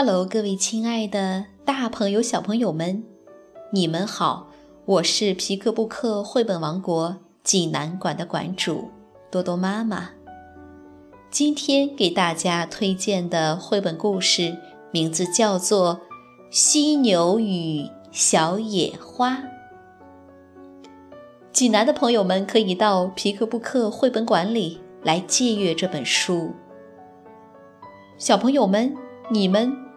Hello，各位亲爱的大朋友、小朋友们，你们好！我是皮克布克绘本王国济南馆的馆主多多妈妈。今天给大家推荐的绘本故事名字叫做《犀牛与小野花》。济南的朋友们可以到皮克布克绘本馆里来借阅这本书。小朋友们。你们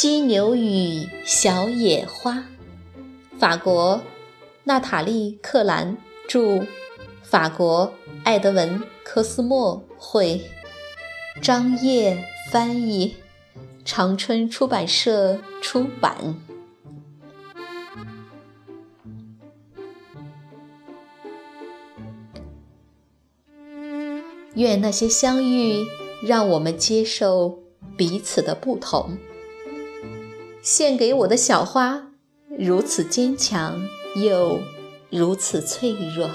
犀牛与小野花，法国，娜塔莉·克兰著，法国，艾德文·科斯莫绘，张烨翻译，长春出版社出版。愿那些相遇，让我们接受彼此的不同。献给我的小花，如此坚强又如此脆弱。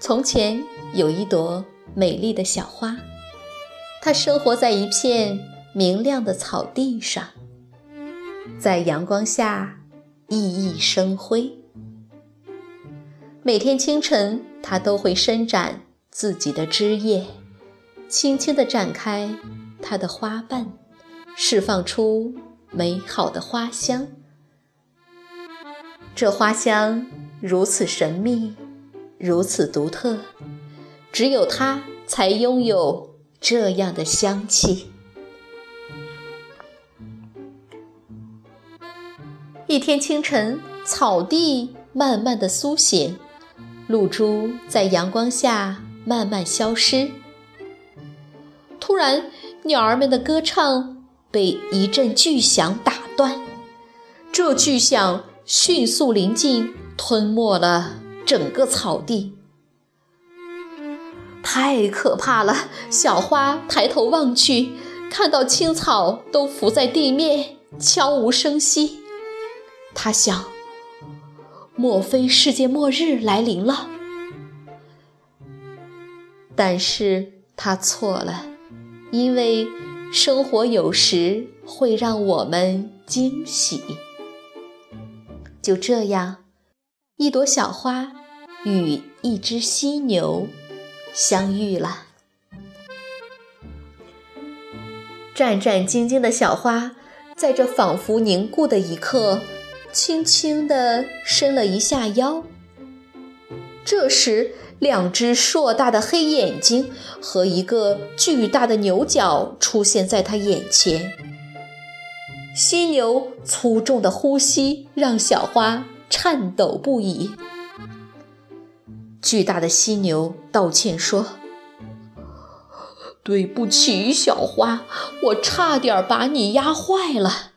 从前有一朵美丽的小花，它生活在一片明亮的草地上，在阳光下熠熠生辉。每天清晨，它都会伸展自己的枝叶。轻轻地展开它的花瓣，释放出美好的花香。这花香如此神秘，如此独特，只有它才拥有这样的香气。一天清晨，草地慢慢的苏醒，露珠在阳光下慢慢消失。突然，鸟儿们的歌唱被一阵巨响打断。这巨响迅速临近，吞没了整个草地。太可怕了！小花抬头望去，看到青草都浮在地面，悄无声息。他想：莫非世界末日来临了？但是他错了。因为生活有时会让我们惊喜。就这样，一朵小花与一只犀牛相遇了。战战兢兢的小花，在这仿佛凝固的一刻，轻轻地伸了一下腰。这时，两只硕大的黑眼睛和一个巨大的牛角出现在他眼前。犀牛粗重的呼吸让小花颤抖不已。巨大的犀牛道歉说：“对不起，小花，我差点把你压坏了。”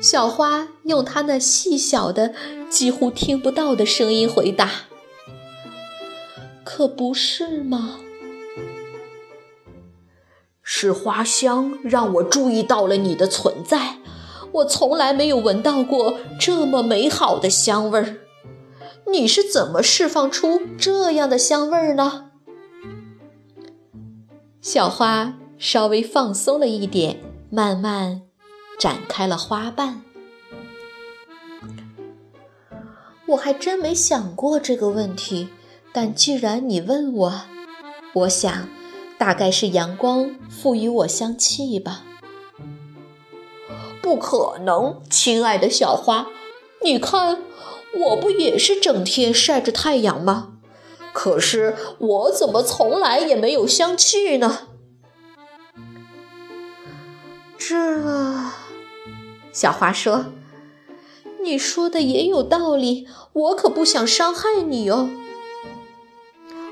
小花用她那细小的、几乎听不到的声音回答：“可不是吗？是花香让我注意到了你的存在。我从来没有闻到过这么美好的香味儿。你是怎么释放出这样的香味儿呢？”小花稍微放松了一点，慢慢。展开了花瓣，我还真没想过这个问题。但既然你问我，我想大概是阳光赋予我香气吧。不可能，亲爱的小花，你看我不也是整天晒着太阳吗？可是我怎么从来也没有香气呢？这。小花说：“你说的也有道理，我可不想伤害你哦。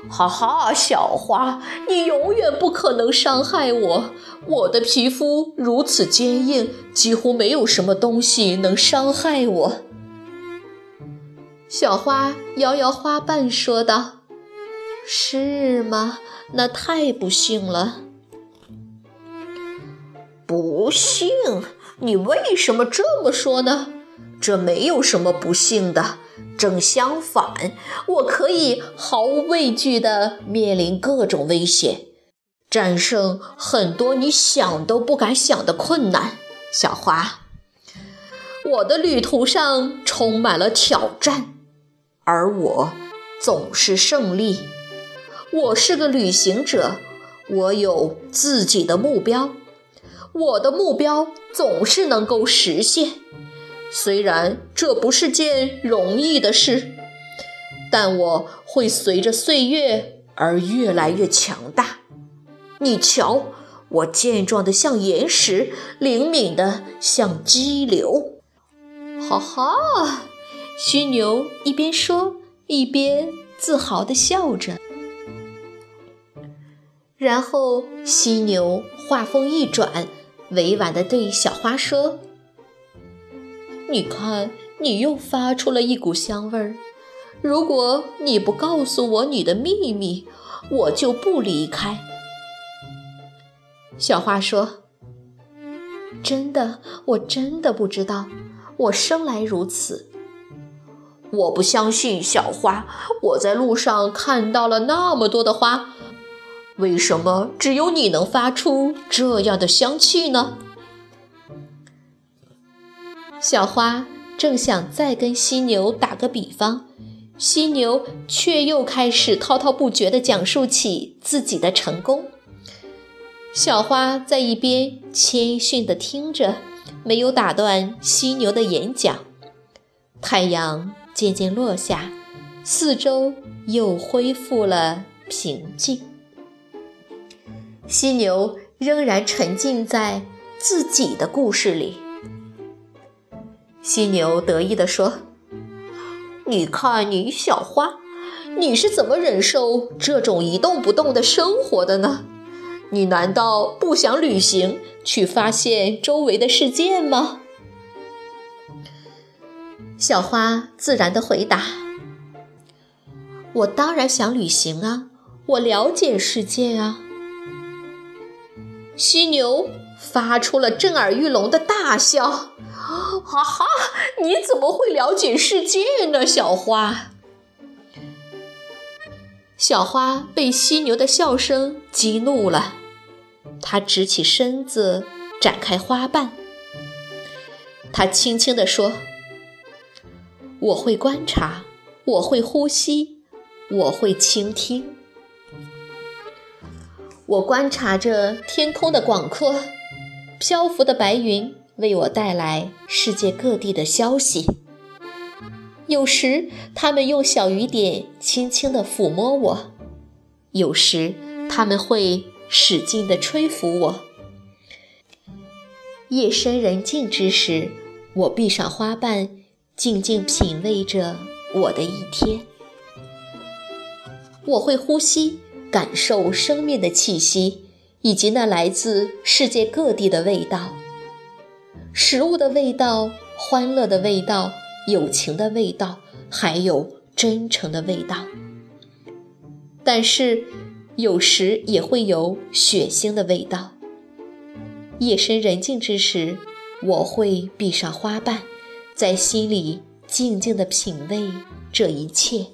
哈哈，小花，你永远不可能伤害我。我的皮肤如此坚硬，几乎没有什么东西能伤害我。小花摇摇花瓣说道：“是吗？那太不幸了。”不幸？你为什么这么说呢？这没有什么不幸的。正相反，我可以毫无畏惧地面临各种危险，战胜很多你想都不敢想的困难。小花，我的旅途上充满了挑战，而我总是胜利。我是个旅行者，我有自己的目标，我的目标总是能够实现。虽然这不是件容易的事，但我会随着岁月而越来越强大。你瞧，我健壮的像岩石，灵敏的像激流。哈哈，犀牛一边说一边自豪地笑着。然后，犀牛话锋一转，委婉地对小花说。你看，你又发出了一股香味儿。如果你不告诉我你的秘密，我就不离开。小花说：“真的，我真的不知道，我生来如此。”我不相信，小花。我在路上看到了那么多的花，为什么只有你能发出这样的香气呢？小花正想再跟犀牛打个比方，犀牛却又开始滔滔不绝地讲述起自己的成功。小花在一边谦逊地听着，没有打断犀牛的演讲。太阳渐渐落下，四周又恢复了平静。犀牛仍然沉浸在自己的故事里。犀牛得意地说：“你看你，小花，你是怎么忍受这种一动不动的生活的呢？你难道不想旅行，去发现周围的世界吗？”小花自然地回答：“我当然想旅行啊，我了解世界啊。”犀牛发出了震耳欲聋的大笑。哈哈，你怎么会了解世界呢，小花？小花被犀牛的笑声激怒了，它直起身子，展开花瓣。它轻轻地说：“我会观察，我会呼吸，我会倾听。我观察着天空的广阔，漂浮的白云。”为我带来世界各地的消息。有时，他们用小雨点轻轻地抚摸我；有时，他们会使劲地吹拂我。夜深人静之时，我闭上花瓣，静静品味着我的一天。我会呼吸，感受生命的气息，以及那来自世界各地的味道。食物的味道，欢乐的味道，友情的味道，还有真诚的味道。但是，有时也会有血腥的味道。夜深人静之时，我会闭上花瓣，在心里静静地品味这一切。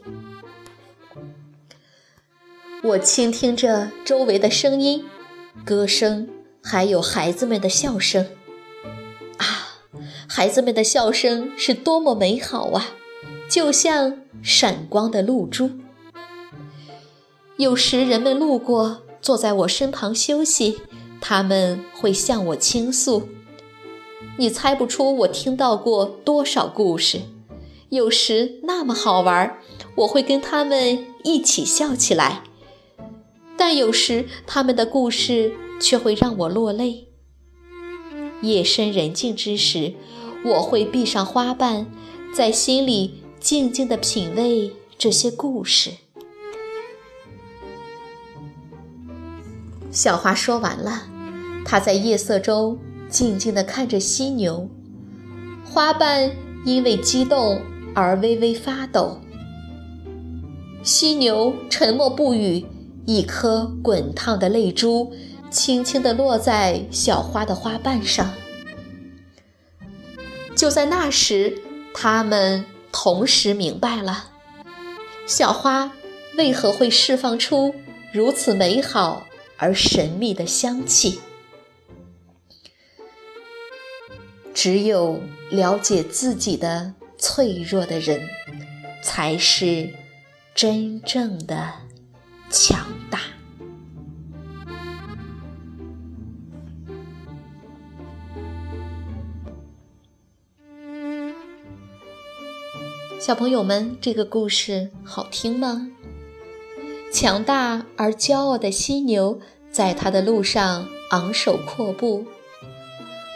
我倾听着周围的声音、歌声，还有孩子们的笑声。啊孩子们的笑声是多么美好啊，就像闪光的露珠。有时人们路过，坐在我身旁休息，他们会向我倾诉。你猜不出我听到过多少故事，有时那么好玩，我会跟他们一起笑起来。但有时他们的故事却会让我落泪。夜深人静之时，我会闭上花瓣，在心里静静地品味这些故事。小花说完了，它在夜色中静静地看着犀牛，花瓣因为激动而微微发抖。犀牛沉默不语，一颗滚烫的泪珠轻轻地落在小花的花瓣上。就在那时，他们同时明白了，小花为何会释放出如此美好。而神秘的香气，只有了解自己的脆弱的人，才是真正的强大。小朋友们，这个故事好听吗？强大而骄傲的犀牛，在它的路上昂首阔步。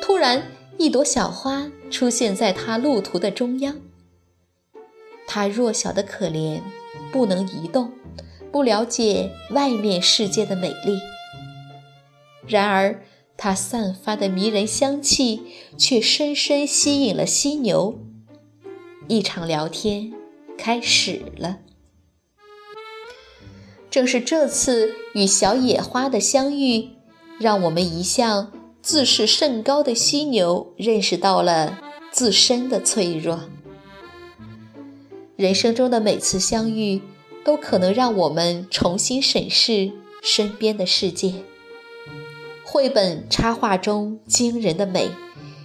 突然，一朵小花出现在它路途的中央。它弱小的可怜，不能移动，不了解外面世界的美丽。然而，它散发的迷人香气却深深吸引了犀牛。一场聊天开始了。正是这次与小野花的相遇，让我们一向自视甚高的犀牛认识到了自身的脆弱。人生中的每次相遇，都可能让我们重新审视身边的世界。绘本插画中惊人的美，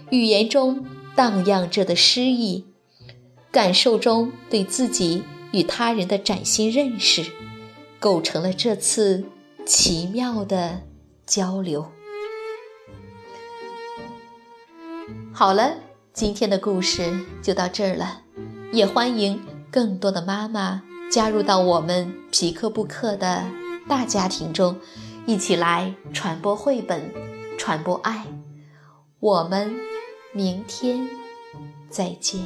语言中荡漾着的诗意，感受中对自己与他人的崭新认识。构成了这次奇妙的交流。好了，今天的故事就到这儿了，也欢迎更多的妈妈加入到我们皮克布克的大家庭中，一起来传播绘本，传播爱。我们明天再见。